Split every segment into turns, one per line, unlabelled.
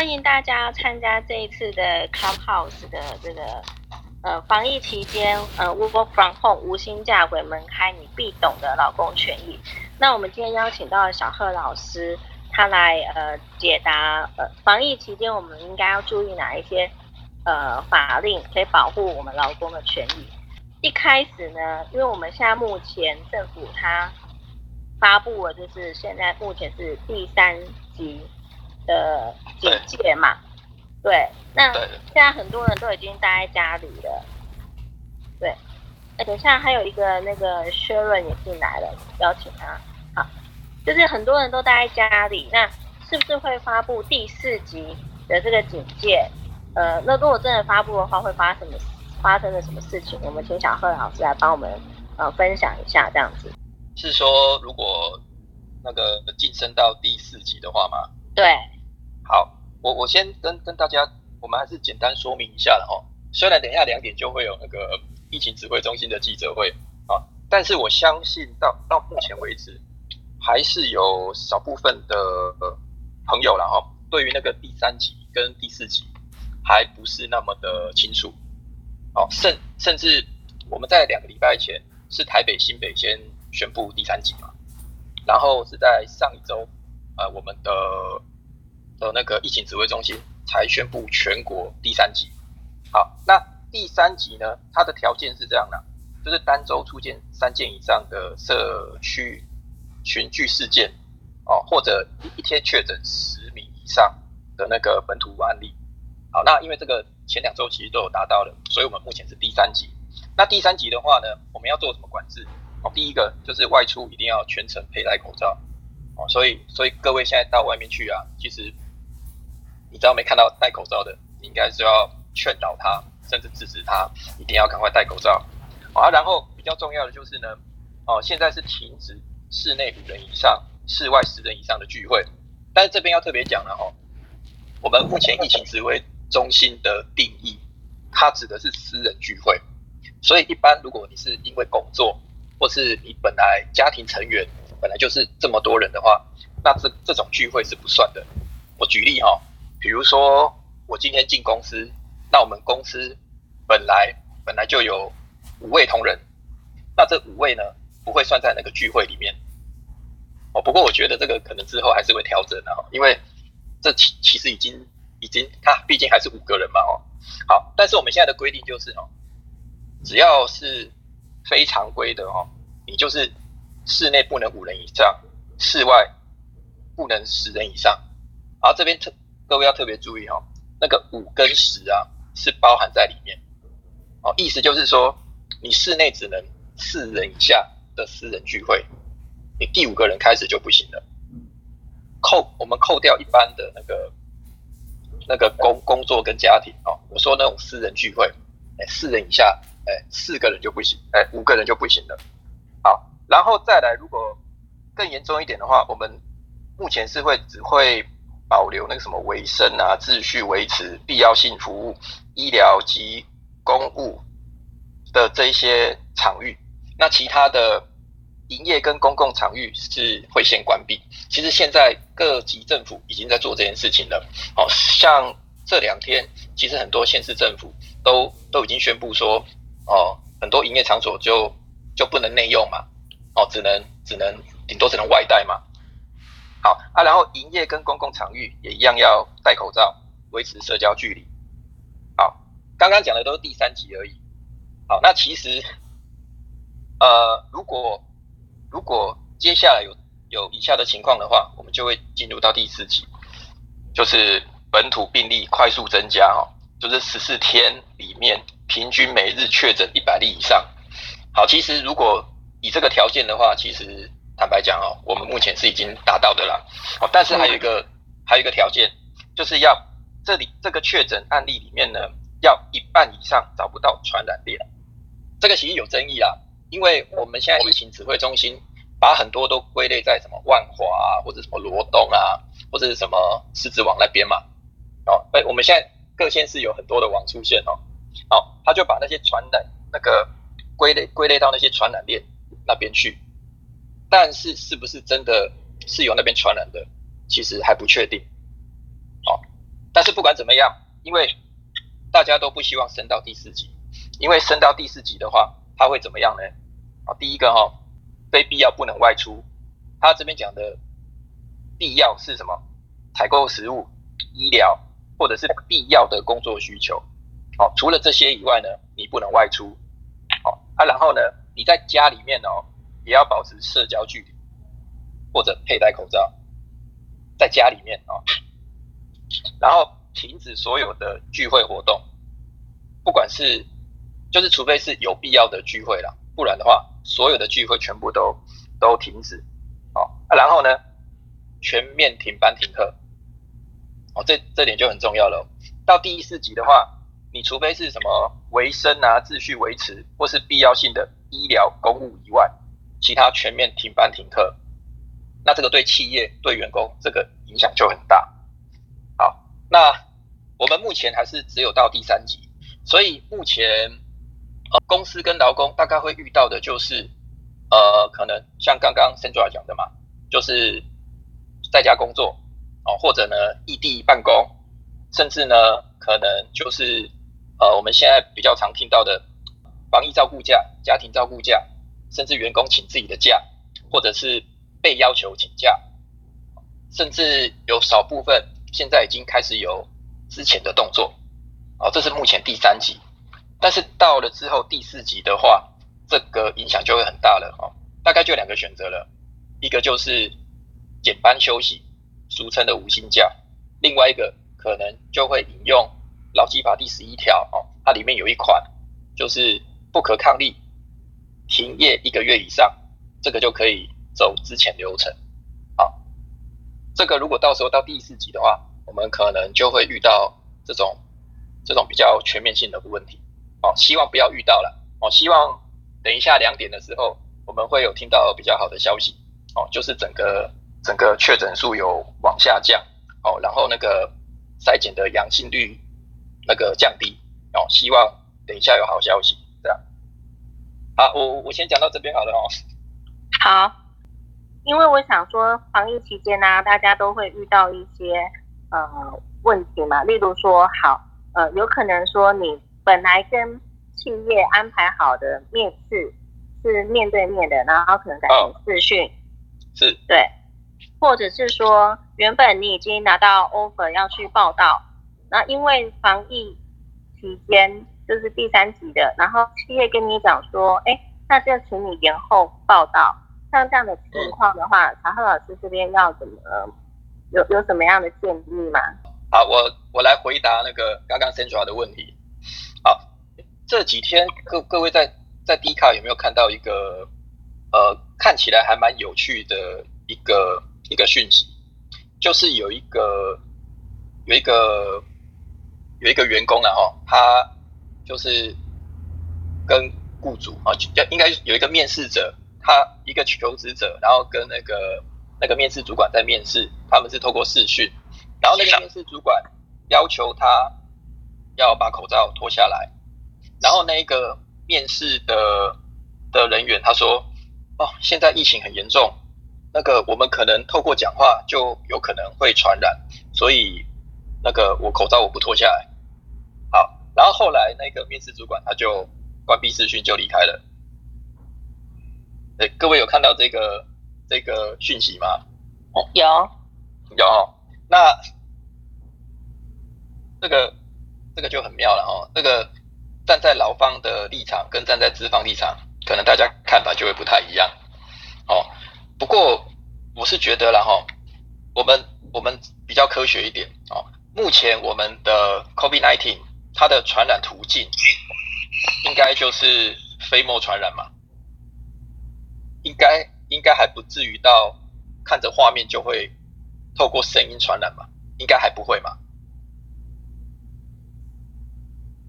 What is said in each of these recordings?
欢迎大家参加这一次的 Clubhouse 的这个呃防疫期间呃 Work from Home 无薪假鬼门开，你必懂的劳工权益。那我们今天邀请到了小贺老师，他来呃解答呃防疫期间我们应该要注意哪一些呃法令可以保护我们劳工的权益。一开始呢，因为我们现在目前政府它发布了，就是现在目前是第三级。的警戒嘛，对，那现在很多人都已经待在家里了，对，而且现在还有一个那个 Sharon 也进来了，邀请他，好，就是很多人都待在家里，那是不是会发布第四级的这个警戒？呃，那如果真的发布的话，会发生什么发生了什么事情？我们请小贺老师来帮我们呃分享一下，这样子。
是说如果那个晋升到第四级的话吗？
对。
好，我我先跟跟大家，我们还是简单说明一下了哈。虽然等一下两点就会有那个疫情指挥中心的记者会啊，但是我相信到到目前为止，还是有少部分的朋友了哈，对于那个第三级跟第四级还不是那么的清楚。哦，甚甚至我们在两个礼拜前是台北新北先宣布第三级嘛，然后是在上一周，呃，我们的。的那个疫情指挥中心才宣布全国第三级。好，那第三级呢？它的条件是这样的，就是单周出现三件以上的社区群聚事件，哦，或者一天确诊十名以上的那个本土案例。好，那因为这个前两周其实都有达到了，所以我们目前是第三级。那第三级的话呢，我们要做什么管制？哦，第一个就是外出一定要全程佩戴口罩。哦，所以所以各位现在到外面去啊，其实。你知道没看到戴口罩的，应该是要劝导他，甚至制止他，一定要赶快戴口罩啊。然后比较重要的就是呢，哦，现在是停止室内五人以上、室外十人以上的聚会。但是这边要特别讲了哦，我们目前疫情指挥中心的定义，它指的是私人聚会。所以一般如果你是因为工作，或是你本来家庭成员本来就是这么多人的话，那这这种聚会是不算的。我举例哈。比如说，我今天进公司，那我们公司本来本来就有五位同仁，那这五位呢不会算在那个聚会里面。哦，不过我觉得这个可能之后还是会调整的哈，因为这其其实已经已经，他毕竟还是五个人嘛哦。好，但是我们现在的规定就是哦，只要是非常规的哦，你就是室内不能五人以上，室外不能十人以上，然后这边特。各位要特别注意哦，那个五跟十啊是包含在里面，哦，意思就是说，你室内只能四人以下的私人聚会，你第五个人开始就不行了。扣我们扣掉一般的那个那个工工作跟家庭哦，我说那种私人聚会，哎，四人以下，哎，四个人就不行，哎，五个人就不行了。好，然后再来，如果更严重一点的话，我们目前是会只会。保留那个什么卫生啊、秩序维持、必要性服务、医疗及公务的这一些场域，那其他的营业跟公共场域是会先关闭。其实现在各级政府已经在做这件事情了。哦，像这两天，其实很多县市政府都都已经宣布说，哦，很多营业场所就就不能内用嘛，哦，只能只能顶多只能外带嘛。好啊，然后营业跟公共场域也一样要戴口罩，维持社交距离。好，刚刚讲的都是第三级而已。好，那其实，呃，如果如果接下来有有以下的情况的话，我们就会进入到第四级，就是本土病例快速增加哦，就是十四天里面平均每日确诊一百例以上。好，其实如果以这个条件的话，其实。坦白讲哦，我们目前是已经达到的啦。哦，但是还有一个还有一个条件，就是要这里这个确诊案例里面呢，要一半以上找不到传染链。这个其实有争议啦，因为我们现在疫情指挥中心把很多都归类在什么万华啊，或者什么罗东啊，或者是什么狮子网那边嘛。哦，哎，我们现在各县市有很多的网出现哦。哦，他就把那些传染那个归类归类到那些传染链那边去。但是是不是真的是由那边传染的，其实还不确定。好，但是不管怎么样，因为大家都不希望升到第四级，因为升到第四级的话，它会怎么样呢？啊，第一个哈，非必要不能外出。他这边讲的必要是什么？采购食物、医疗或者是必要的工作需求。好，除了这些以外呢，你不能外出。好，啊，然后呢，你在家里面哦，也要保持社交距离，或者佩戴口罩，在家里面哦。然后停止所有的聚会活动，不管是就是除非是有必要的聚会了，不然的话，所有的聚会全部都都停止。好，然后呢，全面停班停课。哦，这这点就很重要了。到第四级的话，你除非是什么维生啊、秩序维持或是必要性的医疗公务以外，其他全面停班停课。那这个对企业、对员工这个影响就很大。好，那我们目前还是只有到第三级，所以目前呃公司跟劳工大概会遇到的就是呃可能像刚刚 Sandra 讲的嘛，就是在家工作。哦，或者呢，异地办公，甚至呢，可能就是呃，我们现在比较常听到的防疫照顾假、家庭照顾假，甚至员工请自己的假，或者是被要求请假，甚至有少部分现在已经开始有之前的动作。哦，这是目前第三级，但是到了之后第四级的话，这个影响就会很大了。哦，大概就两个选择了，一个就是减班休息。俗称的无薪假，另外一个可能就会引用劳基法第十一条哦，它里面有一款就是不可抗力停业一个月以上，这个就可以走之前流程。好，这个如果到时候到第四级的话，我们可能就会遇到这种这种比较全面性的问题。哦，希望不要遇到了。哦，希望等一下两点的时候，我们会有听到比较好的消息。哦，就是整个。整个确诊数有往下降，哦，然后那个筛检的阳性率那个降低，哦，希望等一下有好消息，这样。好，我我先讲到这边好了哦。
好，因为我想说，防疫期间呢，大家都会遇到一些呃问题嘛，例如说，好，呃，有可能说你本来跟企业安排好的面试是面对面的，然后可能改成视讯，
是，
对。或者是说，原本你已经拿到 offer 要去报道，那因为防疫期间就是第三集的，然后企业跟你讲说，哎，那就请你延后报道。像这样的情况的话，查贺老师这边要怎么有有什么样的建议吗？
好，我我来回答那个刚刚 Central 的问题。好，这几天各各位在在 D 卡有没有看到一个呃看起来还蛮有趣的一个？一个讯息，就是有一个有一个有一个员工啊，哈，他就是跟雇主啊，就应该有一个面试者，他一个求职者，然后跟那个那个面试主管在面试，他们是透过视讯，然后那个面试主管要求他要把口罩脱下来，然后那个面试的的人员他说，哦，现在疫情很严重。那个我们可能透过讲话就有可能会传染，所以那个我口罩我不脱下来。好，然后后来那个面试主管他就关闭视讯就离开了。哎，各位有看到这个这个讯息吗？
有，
有。那这个这个就很妙了哦。这个站在劳方的立场跟站在资方立场，可能大家看法就会不太一样。哦。不过我是觉得，然后我们我们比较科学一点哦。目前我们的 COVID-19 它的传染途径应该就是飞沫传染嘛，应该应该还不至于到看着画面就会透过声音传染嘛，应该还不会嘛。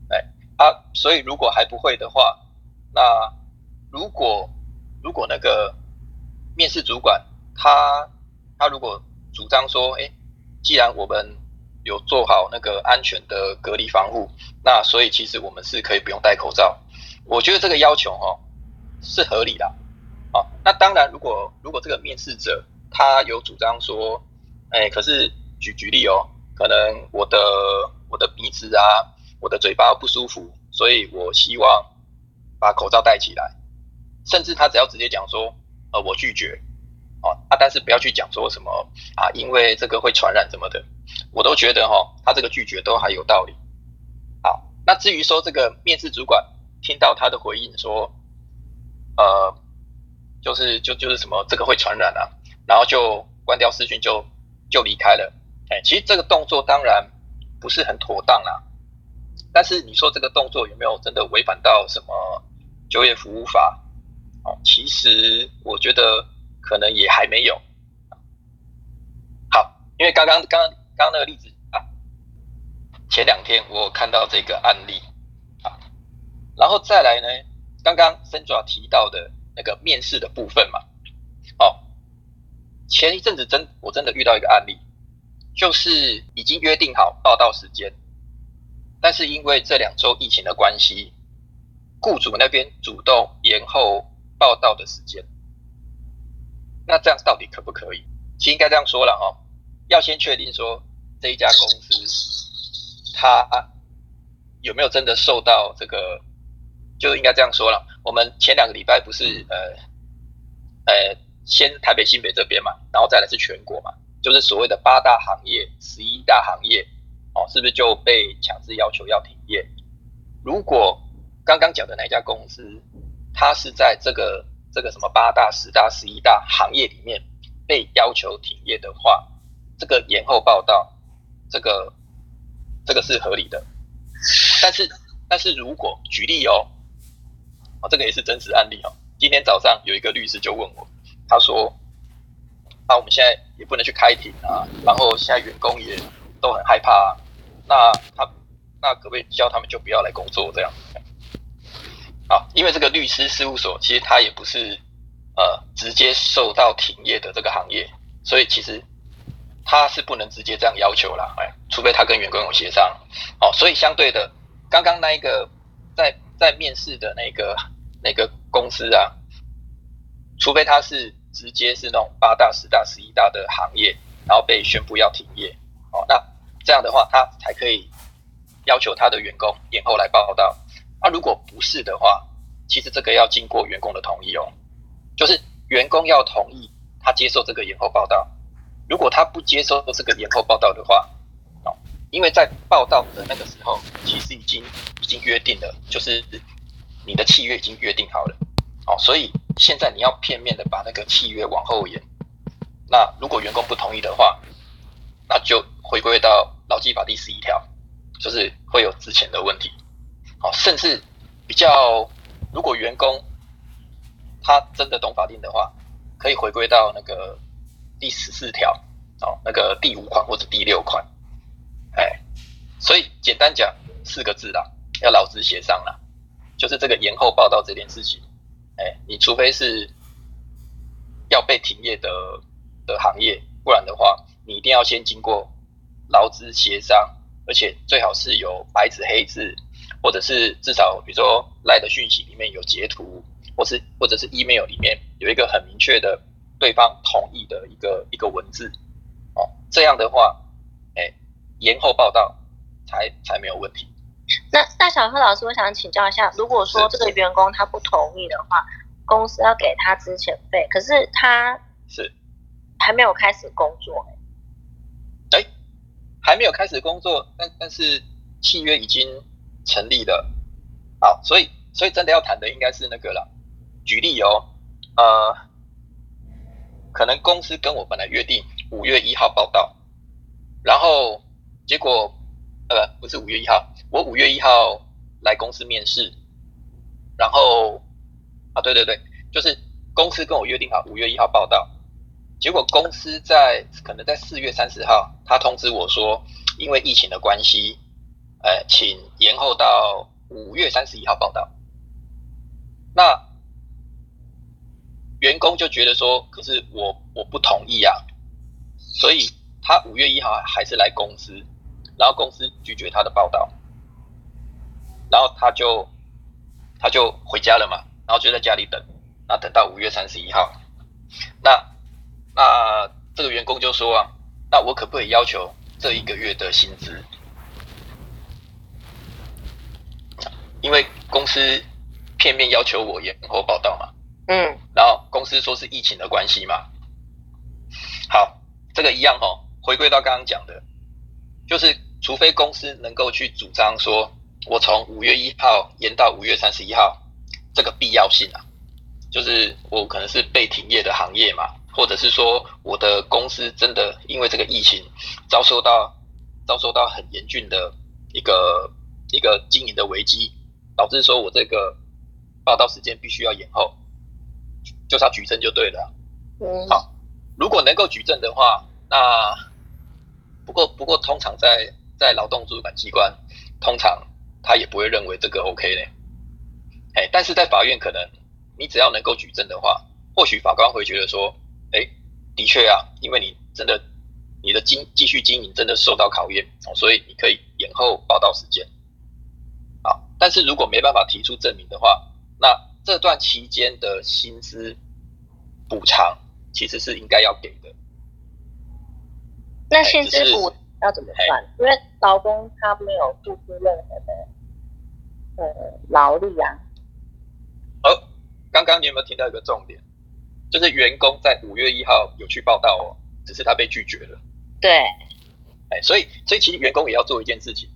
哎啊，所以如果还不会的话，那如果如果那个。面试主管，他他如果主张说，哎，既然我们有做好那个安全的隔离防护，那所以其实我们是可以不用戴口罩。我觉得这个要求哦是合理的，啊，那当然如果如果这个面试者他有主张说，哎，可是举举例哦，可能我的我的鼻子啊，我的嘴巴不舒服，所以我希望把口罩戴起来。甚至他只要直接讲说，呃，我拒绝，哦，啊，但是不要去讲说什么啊，因为这个会传染什么的，我都觉得哈，他这个拒绝都还有道理。好，那至于说这个面试主管听到他的回应说，呃，就是就就是什么这个会传染啊，然后就关掉视讯就就离开了。哎，其实这个动作当然不是很妥当啦，但是你说这个动作有没有真的违反到什么就业服务法？哦，其实我觉得可能也还没有。好，因为刚刚刚刚刚那个例子啊，前两天我看到这个案例啊，然后再来呢，刚刚森爪提到的那个面试的部分嘛，哦，前一阵子真我真的遇到一个案例，就是已经约定好报道时间，但是因为这两周疫情的关系，雇主那边主动延后。报道的时间，那这样到底可不可以？其实应该这样说了哦，要先确定说这一家公司它有没有真的受到这个，就应该这样说了。我们前两个礼拜不是呃呃，先台北新北这边嘛，然后再来是全国嘛，就是所谓的八大行业、十一大行业哦，是不是就被强制要求要停业？如果刚刚讲的那家公司，它是在这个这个什么八大、十大、十一大行业里面被要求停业的话，这个延后报道，这个这个是合理的。但是但是如果举例哦，哦这个也是真实案例哦。今天早上有一个律师就问我，他说：“啊，我们现在也不能去开庭啊，然后现在员工也都很害怕，那他那可不可以叫他们就不要来工作这样？”啊，因为这个律师事务所其实他也不是呃直接受到停业的这个行业，所以其实他是不能直接这样要求啦，哎，除非他跟员工有协商。哦，所以相对的，刚刚那一个在在面试的那个那个公司啊，除非他是直接是那种八大、十大、十一大的行业，然后被宣布要停业，哦，那这样的话他才可以要求他的员工延后来报道。那如果不是的话，其实这个要经过员工的同意哦，就是员工要同意他接受这个延后报道。如果他不接受这个延后报道的话，哦，因为在报道的那个时候，其实已经已经约定了，就是你的契约已经约定好了，哦，所以现在你要片面的把那个契约往后延，那如果员工不同意的话，那就回归到劳基法第十一条，就是会有之前的问题。好，甚至比较，如果员工他真的懂法定的话，可以回归到那个第十四条，哦，那个第五款或者第六款，哎，所以简单讲四个字啦，要劳资协商啦，就是这个延后报道这件事情，哎，你除非是要被停业的的行业，不然的话，你一定要先经过劳资协商，而且最好是有白纸黑字。或者是至少，比如说赖的讯息里面有截图，或是或者是 email 里面有一个很明确的对方同意的一个一个文字，哦，这样的话，哎，延后报道才才没有问题。
那大小贺老师，我想请教一下，如果说这个员工他不同意的话，公司要给他资遣费，可是他
是
还没有开始工作，
哎，还没有开始工作，但但是契约已经。成立的，好，所以所以真的要谈的应该是那个了。举例哦，呃，可能公司跟我本来约定五月一号报道，然后结果呃不是五月一号，我五月一号来公司面试，然后啊对对对，就是公司跟我约定好五月一号报道，结果公司在可能在四月三十号，他通知我说，因为疫情的关系。呃，请延后到五月三十一号报道。那员工就觉得说，可是我我不同意啊，所以他五月一号还是来公司，然后公司拒绝他的报道，然后他就他就回家了嘛，然后就在家里等，那等到五月三十一号，那那这个员工就说啊，那我可不可以要求这一个月的薪资，因为公司片面要求我延后报道嘛，
嗯，
然后公司说是疫情的关系嘛。好，这个一样哦，回归到刚刚讲的，就是除非公司能够去主张说，我从五月一号延到五月三十一号，这个必要性啊，就是我可能是被停业的行业嘛，或者是说我的公司真的因为这个疫情遭受到遭受到很严峻的一个一个经营的危机，导致说我这个报道时间必须要延后，就是要举证就对了啊。
嗯，
好如果能够举证的话，那不过不过通常在在劳动主管机关，通常他也不会认为这个 OK 呢。哎，但是在法院可能你只要能够举证的话，或许法官会觉得说，哎，的确啊，因为你真的你的经继续经营真的受到考验，哦，所以你可以延后报道时间。啊，但是如果没办法提出证明的话，那这段期间的薪资补偿其实是应该要给的。
那薪资补要怎么算？因为劳工他没有付出任何的呃劳力啊。
哦，刚刚你有没有听到一个重点？就是员工在五月一号有去报道哦，只是他被拒绝了。
对，
哎，所以所以其实员工也要做一件事情，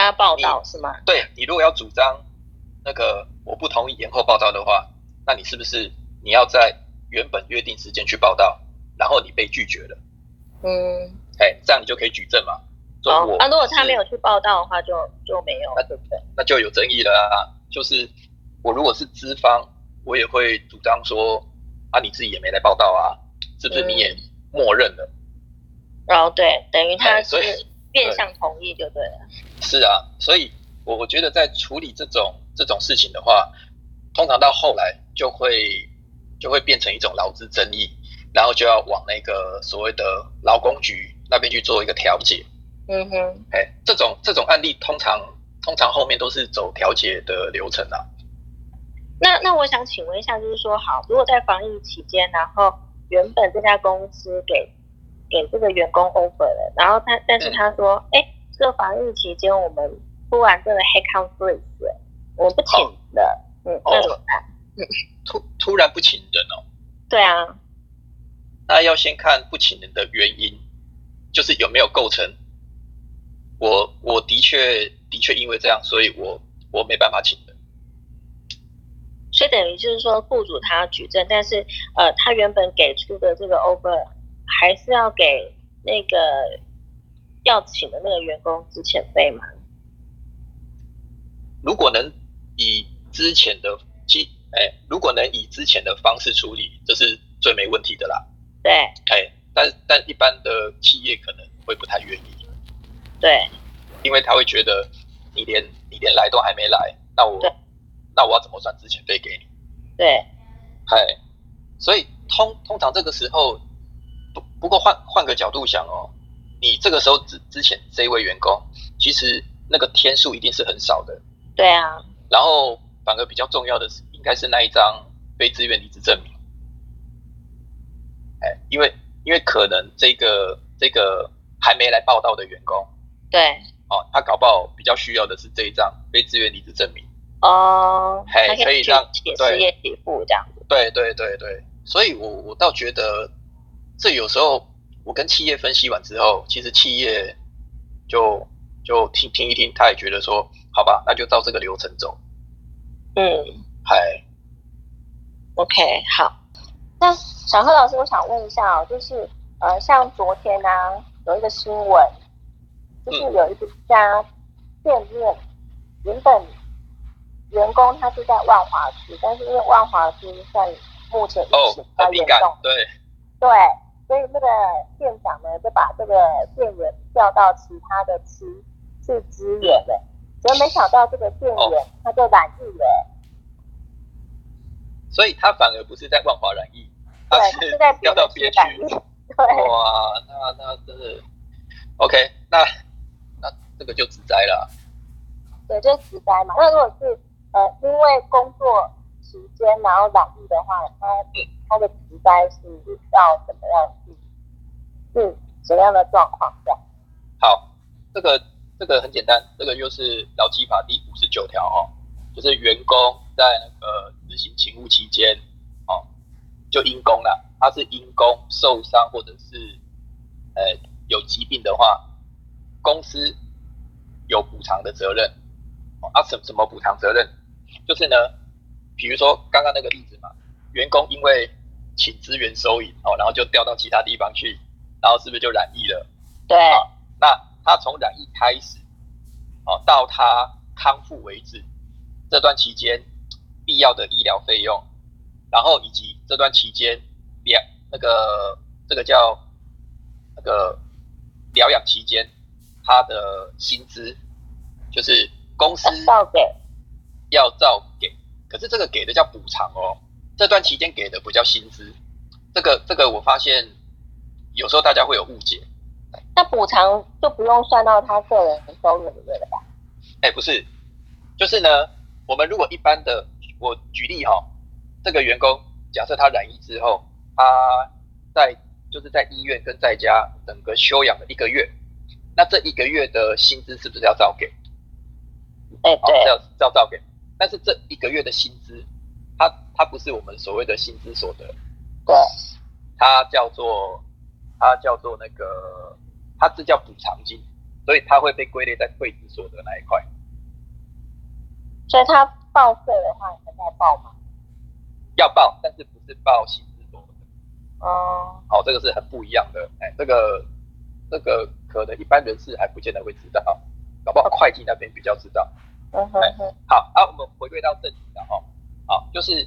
他报道是吗？
对你如果要主张那个我不同意延后报道的话，那你是不是你要在原本约定时间去报道，然后你被拒绝了？
嗯，
哎，这样你就可以举证嘛。说我
哦啊，如果他没有去报道的话，就就没有，
那
对不对？
那就有争议了啊。就是我如果是资方，我也会主张说啊，你自己也没来报道啊，是不是你也默认了？
然后对，等于他是 变相同意就对了。
是啊，所以我我觉得在处理这种这种事情的话，通常到后来就会就会变成一种劳资争议，然后就要往那个所谓的劳工局那边去做一个调解。
嗯哼，
哎，这种这种案例通常通常后面都是走调解的流程啊。
那那我想请问一下，就是说，好，如果在防疫期间，然后原本这家公司给给这个员工 offer 了，然后他但是他说，哎、这个防疫期间我们突然这个 headcount freeze，我们不请人，嗯，那怎么办？
突突然不请人哦，
对啊，
那要先看不请人的原因，就是有没有构成。我我的确的确因为这样，所以我我没办法请人。
所以等于就是说，雇主他要举证，但是呃，他原本给出的这个 offer 还是要给那个要请的那个员工之前费吗？
如果能以之前的基，哎，如果能以之前的方式处理，这是最没问题的啦。
对
哎，但但一般的企业可能会不太愿意，
对，
因为他会觉得你连你连来都还没来，那我那我要怎么算之前费给你？
对，
哎，所以通通常这个时候，不不过换换个角度想哦，你这个时候之之前这一位员工，其实那个天数一定是很少的，
对啊，
然后反而比较重要的是，应该是那一张非自愿离职证明。哎，因为因为可能这个这个还没来报道的员工
对，
哦，他搞不好比较需要的是这一张非自愿离职证明。
哦，
嘿
他去
可以让
写
对
失业给付这样子。
对对对对，所以我我倒觉得，这有时候我跟企业分析完之后，其实企业就就听听一听，他也觉得说，好吧，那就照这个流程走。
嗯
嗨
，，OK，好。那小贺老师，我想问一下哦，就是呃，像昨天呢、有一个新闻，就是
嗯
有一家店面，原本员工他是在万华区，但是因为万华区算目前疫
哦
情比，较
很敏感
严重，，
对，
对，所以那个店长呢就把这个店员调到其他的区去支援了，结果没想到这个店员他就染疫了，
所以他反而不是在万华染疫，
对，
他
他是在
调到别区。哇，那那真的 OK，那那这个就直灾了。
对，就是职灾嘛。那如果是呃因为工作时间然后染疫的话，他他的职灾是要怎么样去是什么样的状况这样？
好，这个这个很简单，这个又是劳基法第五十九条哦，就是员工在那个执行勤务期间，哦，就因公了，他是因公受伤或者是呃有疾病的话，公司有补偿的责任。哦啊，什什么补偿责任？就是呢，比如说刚刚那个例子嘛，员工因为请资源收银哦，然后就调到其他地方去，然后是不是就染疫了？
对。
那他从染疫开始，哦，到他康复为止，这段期间必要的医疗费用，然后以及这段期间疗那个这个叫那个疗养期间他的薪资，就是公司
照给，
要照给，可是这个给的叫补偿哦，这段期间给的不叫薪资，这个这个我发现有时候大家会有误解。
那补偿就不用算到他个人的收入里面了吧？
哎，不是，就是呢，我们如果一般的，我举例哈，这个员工假设他染疫之后，他在就是在医院跟在家整个休养了一个月，那这一个月的薪资是不是要照给？
哎，对，
要要照给。但是这一个月的薪资，它它不是我们所谓的薪资所得，
对，
它叫做它叫做那个。它这叫补偿金，所以它会被归类在退职所得那一块。
所以它报税的话，还在报吗？
要报，但是不是报薪资所
得。哦。
好，这个是很不一样的。哎，这个这个可能一般人士还不见得会知道，搞不好会计那边比较知道。
嗯哼哼。
好，啊，我们回归到正题了哈。好，就是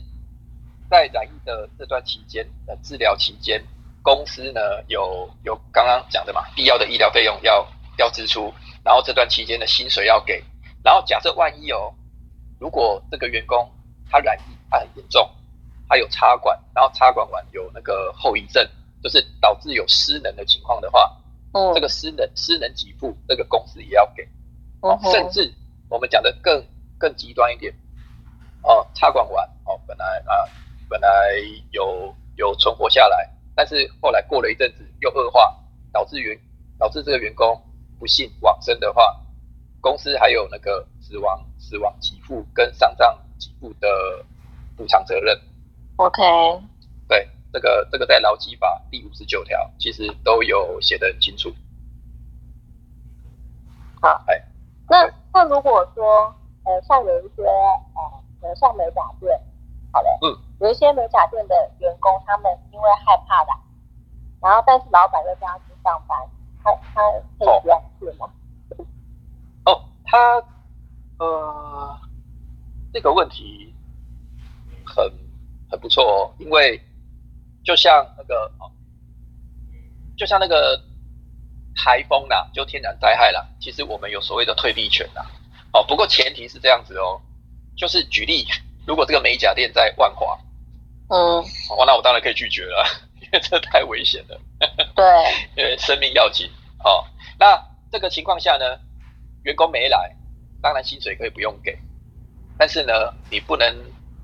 在染疫的这段期间的治疗期间。公司呢有有刚刚讲的嘛，必要的医疗费用要要支出，然后这段期间的薪水要给，然后假设万一哦，如果这个员工他染疫，他很严重，他有插管，然后插管完有那个后遗症，就是导致有失能的情况的话，
嗯，
这个失能失能给付，这个公司也要给，哦，甚至我们讲的更更极端一点，哦，插管完哦，本来啊本来有有存活下来。但是后来过了一阵子又恶化，导致员导致这个员工不幸往生的话，公司还有那个死亡死亡给付跟丧葬给付的补偿责任。
OK，
对，这个这个在劳基法第五十九条其实都有写的很清楚。
好，
哎，
那那如果说呃像有一些呃像美甲店，好的，嗯。有一些美甲店的员工，他们因为害怕的，然后但是老板又叫他去上班，他他可以不要去吗？
哦，他呃，这个问题很很不错哦，因为就像那个哦，就像那个台风啦，就天然灾害啦，其实我们有所谓的退避权啦。哦，不过前提是这样子哦，就是举例，如果这个美甲店在万华。
嗯，
哦，那我当然可以拒绝了，因为这太危险了。
对，
因为生命要紧。哦，那这个情况下呢，员工没来，当然薪水可以不用给，但是呢，你不能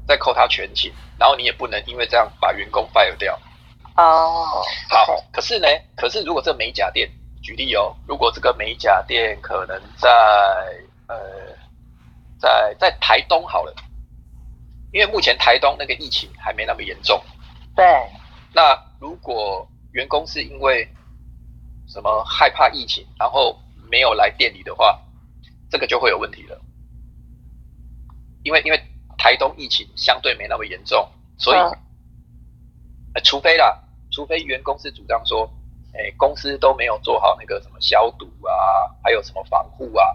再扣他全勤，然后你也不能因为这样把员工 fire 掉。
哦，
好，可是呢，可是如果这美甲店，举例哦，如果这个美甲店可能在呃，在在台东好了。因为目前台东那个疫情还没那么严重，
对。
那如果员工是因为什么害怕疫情，然后没有来店里的话，这个就会有问题了。因为因为台东疫情相对没那么严重，所以，呃，除非啦，除非员工是主张说，哎，公司都没有做好那个什么消毒啊，还有什么防护啊。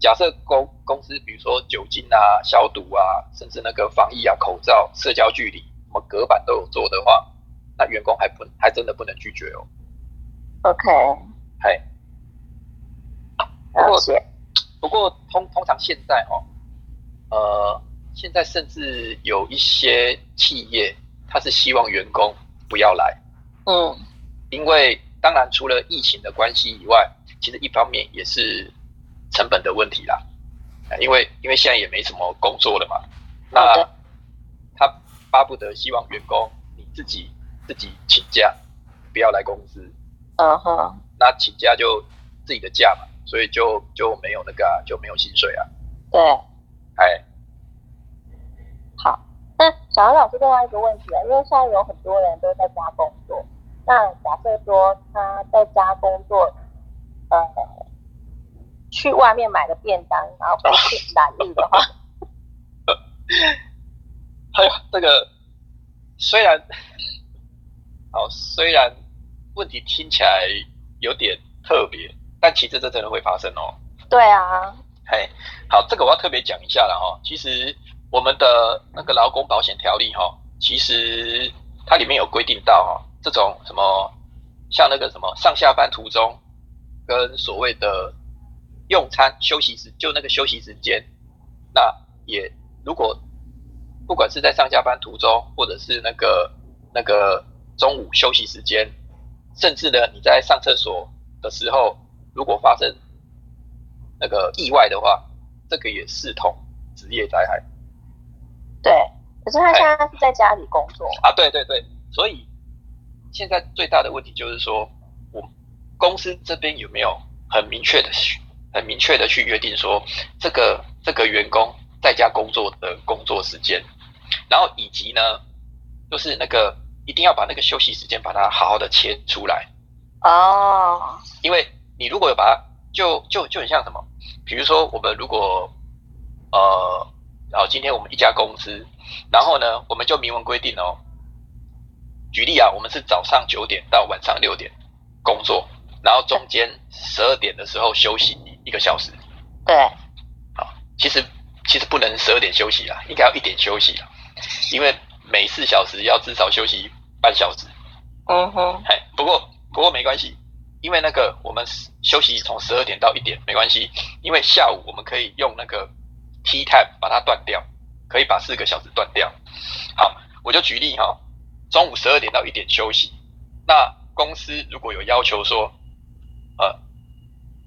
假设公公司，比如说酒精啊、消毒啊，甚至那个防疫啊、口罩、社交距离、什么隔板都有做的话，那员工还不还真的不能拒绝哦。
OK，
嘿，不过不过通通常现在哦，呃，现在甚至有一些企业，他是希望员工不要来，
嗯，
因为当然除了疫情的关系以外，其实一方面也是。成本的问题啦，因为因为现在也没什么工作了嘛，那他巴不得希望员工你自己自己请假，不要来公司。
嗯哼，
那请假就自己的假嘛，所以就就没有那个啊，就没有薪水啊。
对，
哎，
好。那小杨老师另外一个问题啊，因为现在有很多人都在家工作，那假设说他在家工作，呃，去外面买个便当，然后不去打印的话，
哎呀，这个虽然，好，虽然问题听起来有点特别，但其实这真的会发生哦。
对啊，
嘿，好，这个我要特别讲一下了哈。其实我们的那个劳工保险条例哈，其实它里面有规定到哈，这种什么像那个什么上下班途中跟所谓的用餐休息时，就那个休息时间，那也如果不管是在上下班途中，或者是那个那个中午休息时间，甚至呢你在上厕所的时候，如果发生那个意外的话，这个也视同职业灾害
对。可是他现在是在家里工作，
啊。对对对，所以现在最大的问题就是说，我公司这边有没有很明确的、很明确的去约定说，这个这个员工在家工作的工作时间，然后以及呢，就是那个一定要把那个休息时间把它好好的切出来。
哦，
因为你如果有把它，就就就很像什么，比如说我们如果呃，然后今天我们一家公司，然后呢，我们就明文规定哦，举例啊，我们是早上九点到晚上六点工作，然后中间十二点的时候休息一个小时。
对，
好，其实其实不能十二点休息啦，应该要一点休息啦，因为每四小时要至少休息半小时。
嗯哼，
嘿，不过不过没关系，因为那个我们休息从十二点到一点没关系，因为下午我们可以用那个 tea time 把它断掉，可以把四个小时断掉。好，我就举例哈，中午十二点到一点休息，那公司如果有要求说，呃，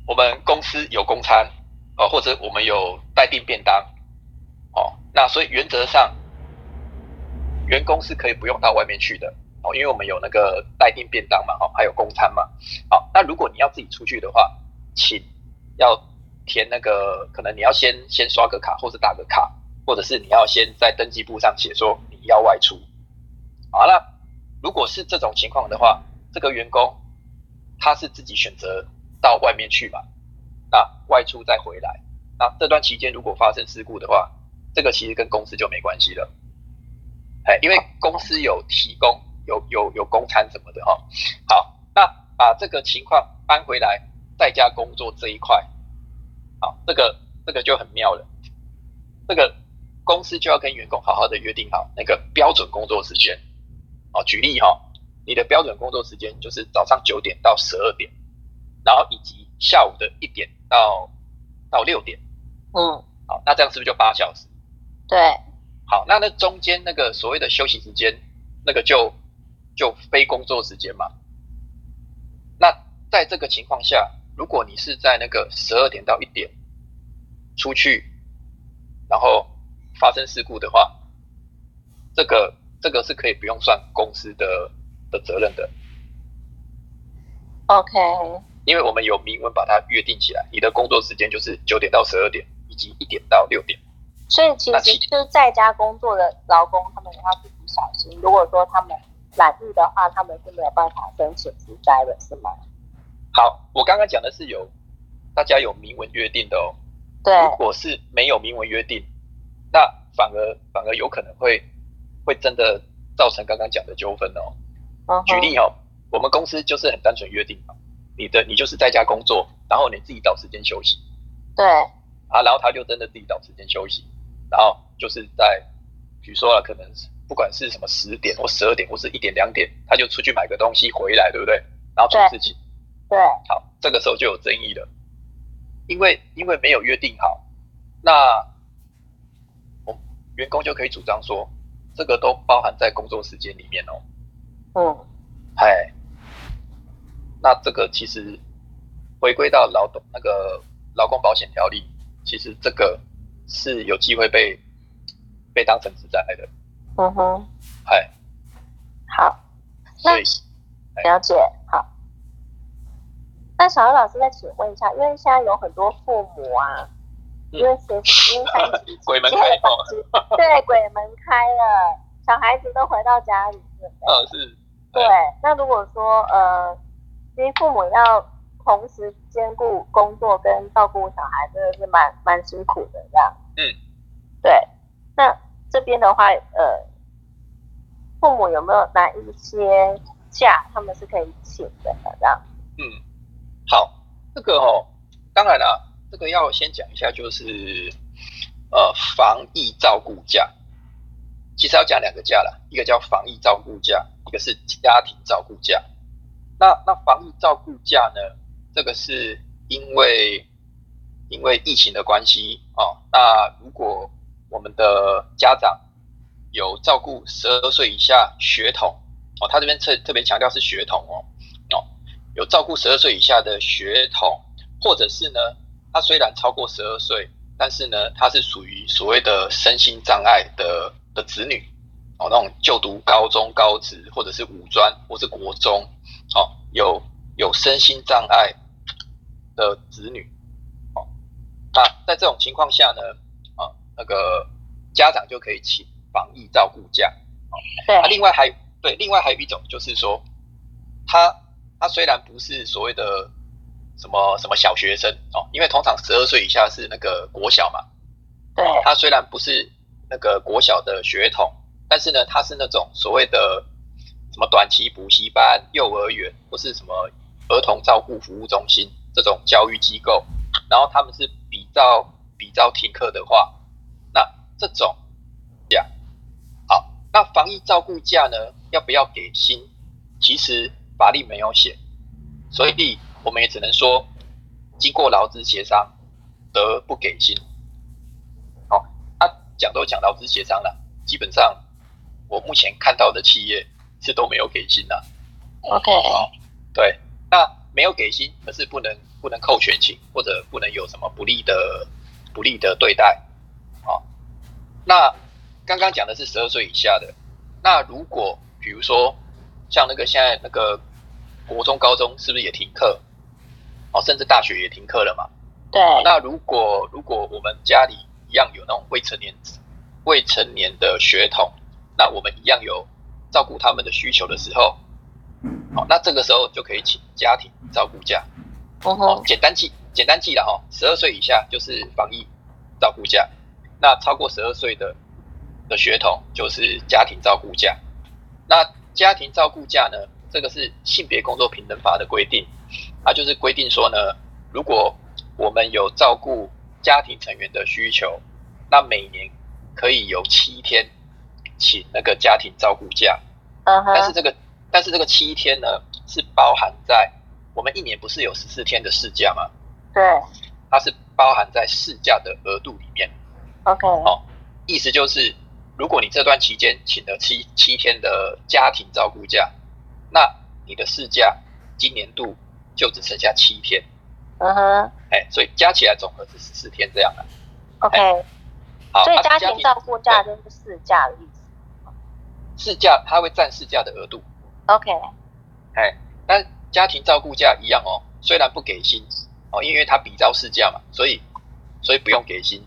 我们公司有公餐，哦、或者我们有待订便当，哦，那所以原则上，员工是可以不用到外面去的。哦，因为我们有那个待订便当嘛，哦，还有公餐嘛。好，那如果你要自己出去的话，请要填那个，可能你要先先刷个卡，或是打个卡，或者是你要先在登记簿上写说你要外出。好了，如果是这种情况的话，这个员工他是自己选择到外面去嘛，那外出再回来，那这段期间如果发生事故的话，这个其实跟公司就没关系了。哎，因为公司有提供。有有有公餐什么的哈，好，那把这个情况搬回来，在家工作这一块，好，这个这个就很妙了，这个公司就要跟员工好好的约定好那个标准工作时间，哦，举例哈，你的标准工作时间就是早上九点到十二点，然后以及下午的一点到到六点，
嗯，
好，那这样是不是就八小时？
对，
好，那那中间那个所谓的休息时间，那个就。就非工作时间嘛。那在这个情况下，如果你是在那个十二点到一点出去，然后发生事故的话，这个这个是可以不用算公司的的责任的。
OK，
因为我们有明文把它约定起来，你的工作时间就是九点到十二点，以及一点到六点。
所以其实就是在家工作的劳工，他们也要自己小心。如果说他们懒日的话，他们是没有办法申请职灾的，是吗？
好，我刚刚讲的是有大家有明文约定的哦。
对，
如果是没有明文约定，那反而反而有可能会会真的造成刚刚讲的纠纷哦。举例哦，我们公司就是很单纯约定嘛，你的你就是在家工作，然后你自己找时间休息。
对，
啊，然后他就真的自己找时间休息，然后就是在比如说啊，可能不管是什么十点或十二点或是一点两点，他就出去买个东西回来，对不对？然后
做
事情，
对，
好，这个时候就有争议了，因为因为没有约定好，那我员工就可以主张说，这个都包含在工作时间里面哦。
嗯，
哎，那这个其实回归到劳动那个劳工保险条例，其实这个是有机会被被当成职灾的，
嗯哼，
哎，
好，那了解，好。那小姚老师再请问一下，因为现在有很多父母啊，因为学因为三级
鬼门开哦，
对，鬼门开了，小孩子都回到家里，对不对？
呃是，
对。那如果说呃，其实父母要同时兼顾工作跟照顾小孩，真的是蛮蛮辛苦的，这样。
嗯，
对。那这边的话，呃，父母有没有哪一些假他们是可以请的？这样。
嗯，好，这个哦，当然了，这个要先讲一下，就是呃，防疫照顾假，其实要讲两个假了，一个叫防疫照顾假，一个是家庭照顾假。那那防疫照顾假呢，这个是因为因为疫情的关系哦，那如果我们的家长有照顾十二岁以下学童哦，他这边特特别强调是学童哦。有照顾十二岁以下的学童，或者是呢，他虽然超过十二岁，但是呢，他是属于所谓的身心障碍的的子女，哦，那种就读高中、高职，或者是五专，或是国中，哦，有有身心障碍的子女，哦，那在这种情况下呢，啊，那个家长就可以请防疫照顾假，哦，
对，
另外还对，另外还有一种就是说，他。他虽然不是所谓的什么什么小学生哦，因为通常十二岁以下是那个国小嘛。
对。
他虽然不是那个国小的学童，但是呢，他是那种所谓的什么短期补习班、幼儿园或是什么儿童照顾服务中心这种教育机构，然后他们是比较比较听课的话，那这种假好，那防疫照顾假呢，要不要给薪？其实。法律没有写，所以我们也只能说，经过劳资协商得不给薪。好，他讲都讲劳资协商了，基本上我目前看到的企业是都没有给薪的。
OK，
好，对，那没有给薪，可是不能不能扣全勤，或者不能有什么不利的不利的对待。好，那刚刚讲的是十二岁以下的，那如果比如说。像那个现在那个国中、高中是不是也停课？哦，甚至大学也停课了嘛？
对。
那如果如果我们家里一样有那种未成年未成年的血统，那我们一样有照顾他们的需求的时候，好，那这个时候就可以请家庭照顾假。
哦。
简单记，简单记了哈。十二岁以下就是防疫照顾假，那超过十二岁的的血统就是家庭照顾假。那家庭照顾假呢？这个是性别工作平等法的规定，它就是规定说呢，如果我们有照顾家庭成员的需求，那每年可以有七天请那个家庭照顾假。
嗯
但是这个，但是这个七天呢，是包含在我们一年不是有十四天的事假吗？
对。
它是包含在事假的额度里面。
OK。
好，意思就是。如果你这段期间请了七七天的家庭照顾假，那你的事假今年度就只剩下七天。
嗯哼，
哎，所以加起来总和是十四天这样的。
OK，
好，
所以家庭照顾假就是事假的意思。
事假它会占市价的额度。
OK，
哎，但家庭照顾假一样哦，虽然不给薪哦，因为它比照市价嘛，所以所以不用给薪，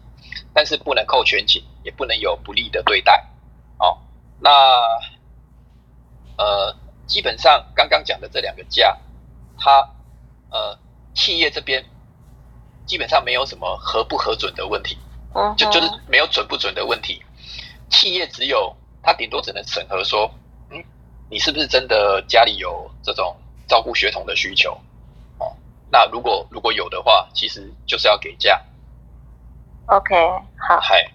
但是不能扣全勤。也不能有不利的对待，哦，那呃，基本上刚刚讲的这两个价，它呃，企业这边基本上没有什么核不核准的问题，就就是没有准不准的问题，企业只有它顶多只能审核说，嗯，你是不是真的家里有这种照顾血统的需求，哦，那如果如果有的话，其实就是要给假
，OK，好，
嗨。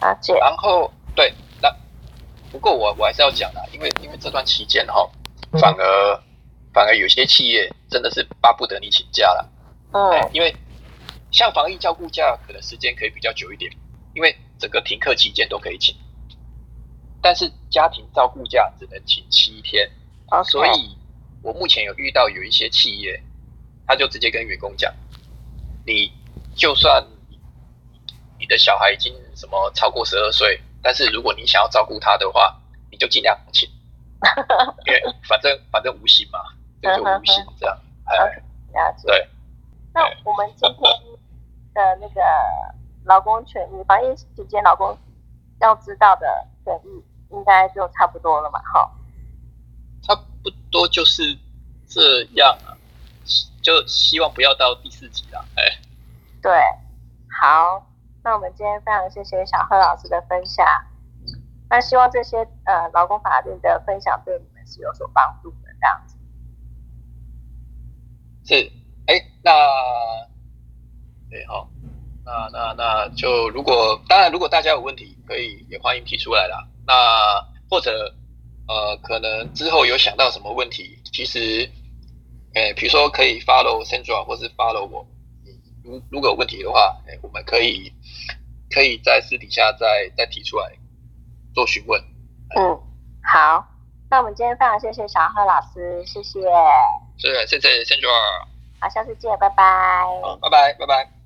了解。
然后对，那不过我我还是要讲啊，因为因为这段期间哈，反而反而有些企业真的是巴不得你请假了。
嗯。
因为像防疫照顾假，可能时间可以比较久一点，因为整个停课期间都可以请。但是家庭照顾假只能请七天。
啊。
所以我目前有遇到有一些企业，他就直接跟员工讲，你就算。你的小孩已经什么超过十二岁，但是如果你想要照顾他的话，你就尽量请，因为反正反正无形嘛，就无形这样。
了了解。
对。
那我们今天的那个劳工权益，防疫期间劳工要知道的权益，应该就差不多了嘛？哈。
差不多就是这样啊，就希望不要到第四集了。哎，
对，好，那我们今天非常谢谢小贺老师的分享。那希望这些呃劳工法律的分享对你们是有所帮助的，这样子。
是，哎，那，对，好，那那那就如果当然如果大家有问题，可以也欢迎提出来啦。那或者呃可能之后有想到什么问题，其实，哎，比如说可以 follow Central 或是 follow 我，如如果有问题的话，哎，我们可以可以在私底下再再提出来。做询问，
嗯，好，那我们今天非常谢谢小贺老师，谢谢，
是，谢谢，谢谢，
好，下次见，拜拜，
好，拜拜，拜拜。